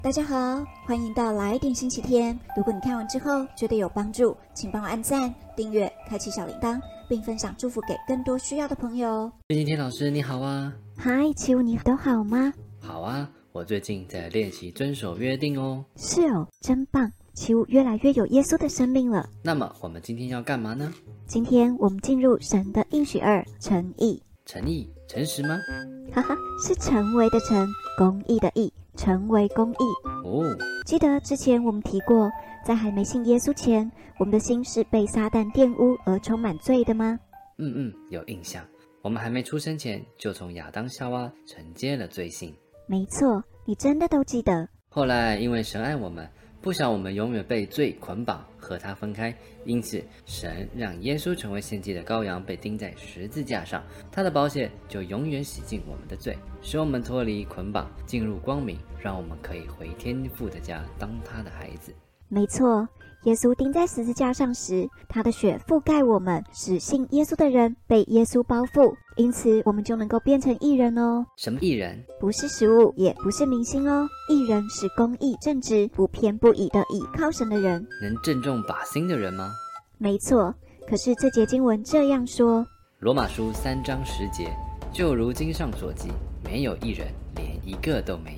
大家好，欢迎到来点星期天。如果你看完之后觉得有帮助，请帮我按赞、订阅、开启小铃铛，并分享祝福给更多需要的朋友。星期天老师你好啊，嗨，奇武，你都好吗？好啊，我最近在练习遵守约定哦。是哦，真棒！奇武越来越有耶稣的生命了。那么我们今天要干嘛呢？今天我们进入神的应许二诚意。诚意、诚实吗？哈哈，是成为的成，公义的义，成为公义。哦，记得之前我们提过，在还没信耶稣前，我们的心是被撒旦玷污而充满罪的吗？嗯嗯，有印象。我们还没出生前，就从亚当夏娃承接了罪性。没错，你真的都记得。后来因为神爱我们。不想我们永远被罪捆绑，和他分开。因此，神让耶稣成为献祭的羔羊，被钉在十字架上。他的宝血就永远洗净我们的罪，使我们脱离捆绑，进入光明，让我们可以回天父的家，当他的孩子。没错。耶稣钉在十字架上时，他的血覆盖我们，使信耶稣的人被耶稣包覆，因此我们就能够变成艺人哦。什么艺人？不是食物，也不是明星哦。艺人是公义正直、不偏不倚的倚靠神的人，能正中靶心的人吗？没错。可是这节经文这样说：罗马书三章十节，就如经上所记，没有一人，连一个都没有。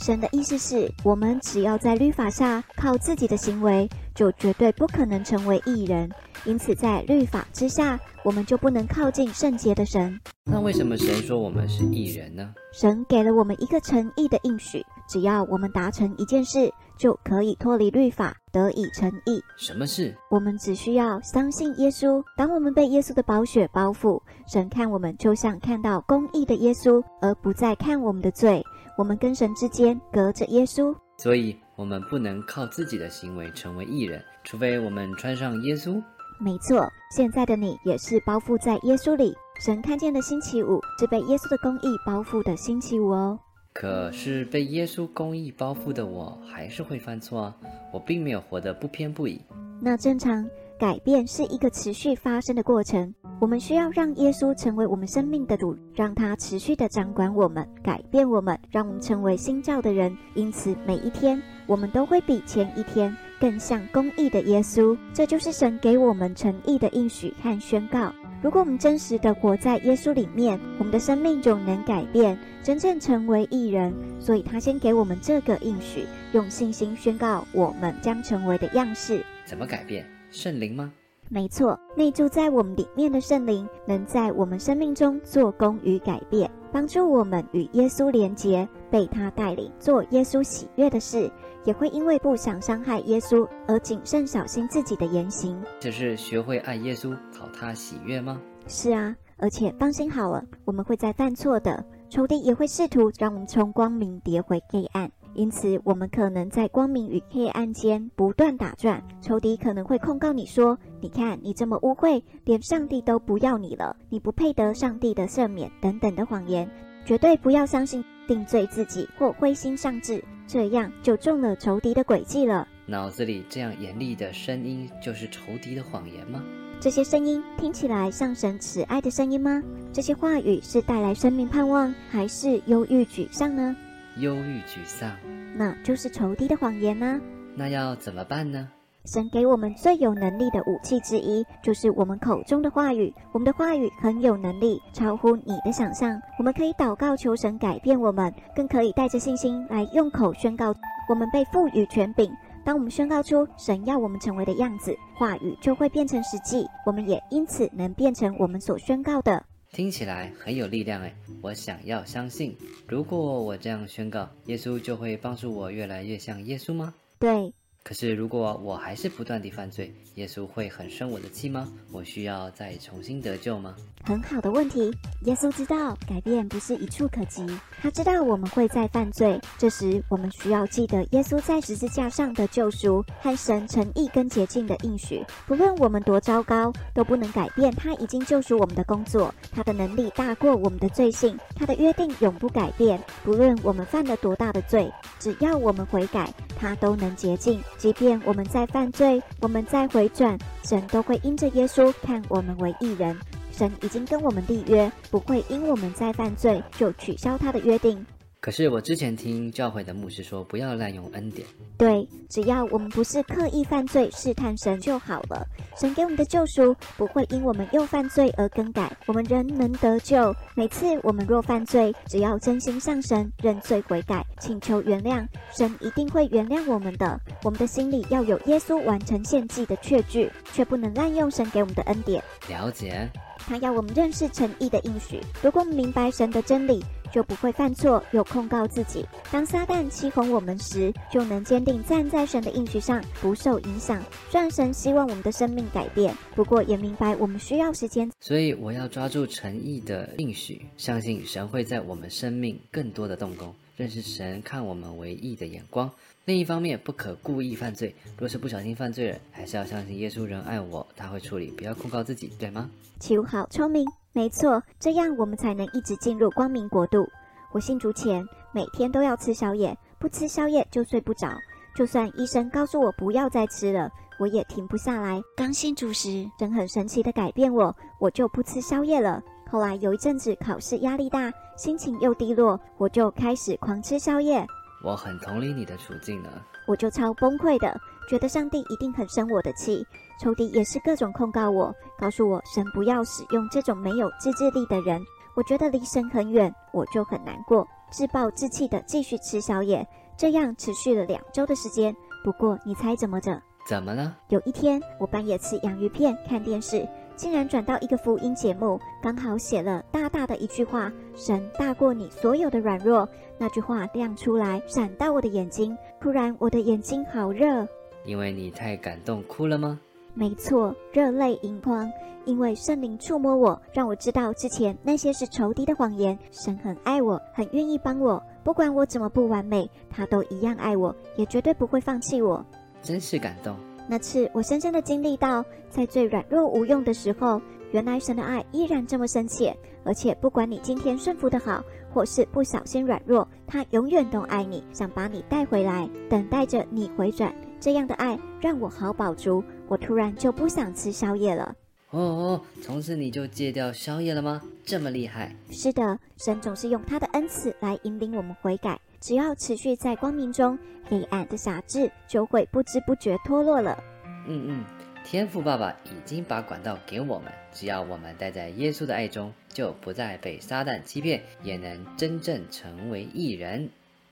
神的意思是我们只要在律法下靠自己的行为，就绝对不可能成为义人。因此，在律法之下，我们就不能靠近圣洁的神。那为什么神说我们是义人呢？神给了我们一个诚意的应许，只要我们达成一件事，就可以脱离律法，得以诚意。什么事？我们只需要相信耶稣。当我们被耶稣的宝血包覆，神看我们就像看到公义的耶稣，而不再看我们的罪。我们跟神之间隔着耶稣，所以我们不能靠自己的行为成为艺人，除非我们穿上耶稣。没错，现在的你也是包覆在耶稣里。神看见的星期五是被耶稣的公义包覆的星期五哦。可是被耶稣公义包覆的我，还是会犯错啊！我并没有活得不偏不倚。那正常。改变是一个持续发生的过程，我们需要让耶稣成为我们生命的主，让他持续的掌管我们，改变我们，让我们成为新造的人。因此，每一天我们都会比前一天更像公义的耶稣。这就是神给我们诚意的应许和宣告。如果我们真实的活在耶稣里面，我们的生命就能改变，真正成为义人。所以他先给我们这个应许，用信心宣告我们将成为的样式。怎么改变？圣灵吗？没错，内住在我们里面的圣灵，能在我们生命中做工与改变，帮助我们与耶稣连结，被他带领做耶稣喜悦的事，也会因为不想伤害耶稣而谨慎小心自己的言行。这是学会爱耶稣，讨他喜悦吗？是啊，而且放心好了，我们会在犯错的，仇敌也会试图让我们从光明跌回黑暗。因此，我们可能在光明与黑暗间不断打转。仇敌可能会控告你说：“你看，你这么污秽，连上帝都不要你了，你不配得上帝的赦免。”等等的谎言，绝对不要相信，定罪自己或灰心丧志，这样就中了仇敌的诡计了。脑子里这样严厉的声音，就是仇敌的谎言吗？这些声音听起来像神慈爱的声音吗？这些话语是带来生命盼望，还是忧郁沮丧呢？忧郁沮丧，那就是仇敌的谎言呢。那要怎么办呢？神给我们最有能力的武器之一，就是我们口中的话语。我们的话语很有能力，超乎你的想象。我们可以祷告求神改变我们，更可以带着信心来用口宣告。我们被赋予权柄，当我们宣告出神要我们成为的样子，话语就会变成实际。我们也因此能变成我们所宣告的。听起来很有力量哎，我想要相信，如果我这样宣告，耶稣就会帮助我越来越像耶稣吗？对。可是，如果我还是不断地犯罪，耶稣会很生我的气吗？我需要再重新得救吗？很好的问题。耶稣知道改变不是一触可及，他知道我们会再犯罪。这时，我们需要记得耶稣在十字架上的救赎和神诚意跟洁净的应许。不论我们多糟糕，都不能改变他已经救赎我们的工作。他的能力大过我们的罪性，他的约定永不改变。不论我们犯了多大的罪，只要我们悔改，他都能洁净。即便我们在犯罪，我们在回转，神都会因着耶稣看我们为义人。神已经跟我们立约，不会因我们在犯罪就取消他的约定。可是我之前听教会的牧师说，不要滥用恩典。对，只要我们不是刻意犯罪试探神就好了。神给我们的救赎不会因我们又犯罪而更改，我们仍能得救。每次我们若犯罪，只要真心向神认罪悔改，请求原谅，神一定会原谅我们的。我们的心里要有耶稣完成献祭的确据，却不能滥用神给我们的恩典。了解。他要我们认识诚意的应许。如果我们明白神的真理，就不会犯错，有控告自己。当撒旦欺哄我们时，就能坚定站在神的应许上，不受影响。虽然神希望我们的生命改变，不过也明白我们需要时间。所以我要抓住诚意的应许，相信神会在我们生命更多的动工，认识神看我们为义的眼光。另一方面，不可故意犯罪。若是不小心犯罪了，还是要相信耶稣仍爱我，他会处理，不要控告自己，对吗？齐武好聪明，没错，这样我们才能一直进入光明国度。我信主前，每天都要吃宵夜，不吃宵夜就睡不着。就算医生告诉我不要再吃了，我也停不下来。刚信主时，神很神奇的改变我，我就不吃宵夜了。后来有一阵子考试压力大，心情又低落，我就开始狂吃宵夜。我很同理你的处境呢，我就超崩溃的，觉得上帝一定很生我的气，仇敌也是各种控告我，告诉我神不要使用这种没有自制力的人。我觉得离神很远，我就很难过，自暴自弃的继续吃宵夜，这样持续了两周的时间。不过你猜怎么着？怎么了？有一天我半夜吃洋芋片看电视。竟然转到一个福音节目，刚好写了大大的一句话：“神大过你所有的软弱。”那句话亮出来，闪到我的眼睛。突然，我的眼睛好热，因为你太感动，哭了吗？没错，热泪盈眶。因为圣灵触摸我，让我知道之前那些是仇敌的谎言。神很爱我，很愿意帮我，不管我怎么不完美，他都一样爱我，也绝对不会放弃我。真是感动。那次我深深的经历到，在最软弱无用的时候，原来神的爱依然这么深切，而且不管你今天顺服的好，或是不小心软弱，他永远都爱你，想把你带回来，等待着你回转。这样的爱让我好饱足，我突然就不想吃宵夜了。哦哦，从此你就戒掉宵夜了吗？这么厉害？是的，神总是用他的恩赐来引领我们悔改。只要持续在光明中，黑暗的辖制就会不知不觉脱落了。嗯嗯，天赋爸爸已经把管道给我们，只要我们待在耶稣的爱中，就不再被撒旦欺骗，也能真正成为艺人。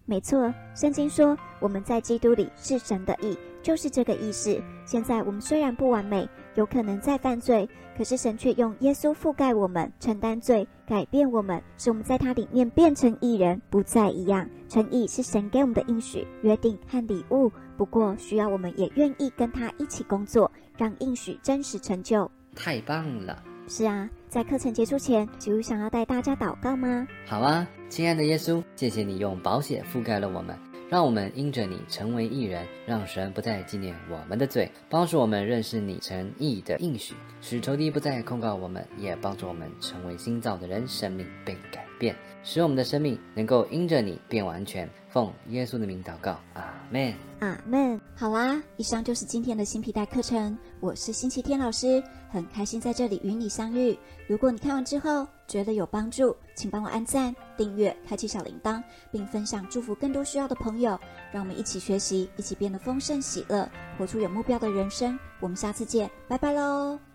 没错，圣经说我们在基督里是神的义，就是这个意思。现在我们虽然不完美，有可能在犯罪，可是神却用耶稣覆盖我们，承担罪，改变我们，使我们在他里面变成义人，不再一样。诚意是神给我们的应许、约定和礼物，不过需要我们也愿意跟他一起工作，让应许真实成就。太棒了！是啊，在课程结束前，就想要带大家祷告吗？好啊，亲爱的耶稣，谢谢你用宝血覆盖了我们，让我们因着你成为艺人，让神不再纪念我们的罪，帮助我们认识你诚意的应许，使仇敌不再控告我们，也帮助我们成为新造的人，生命被改变，使我们的生命能够因着你变完全。奉耶稣的名祷告，阿门，阿门。好啦，以上就是今天的新皮带课程。我是星期天老师，很开心在这里与你相遇。如果你看完之后觉得有帮助，请帮我按赞、订阅、开启小铃铛，并分享祝福更多需要的朋友。让我们一起学习，一起变得丰盛喜乐，活出有目标的人生。我们下次见，拜拜喽。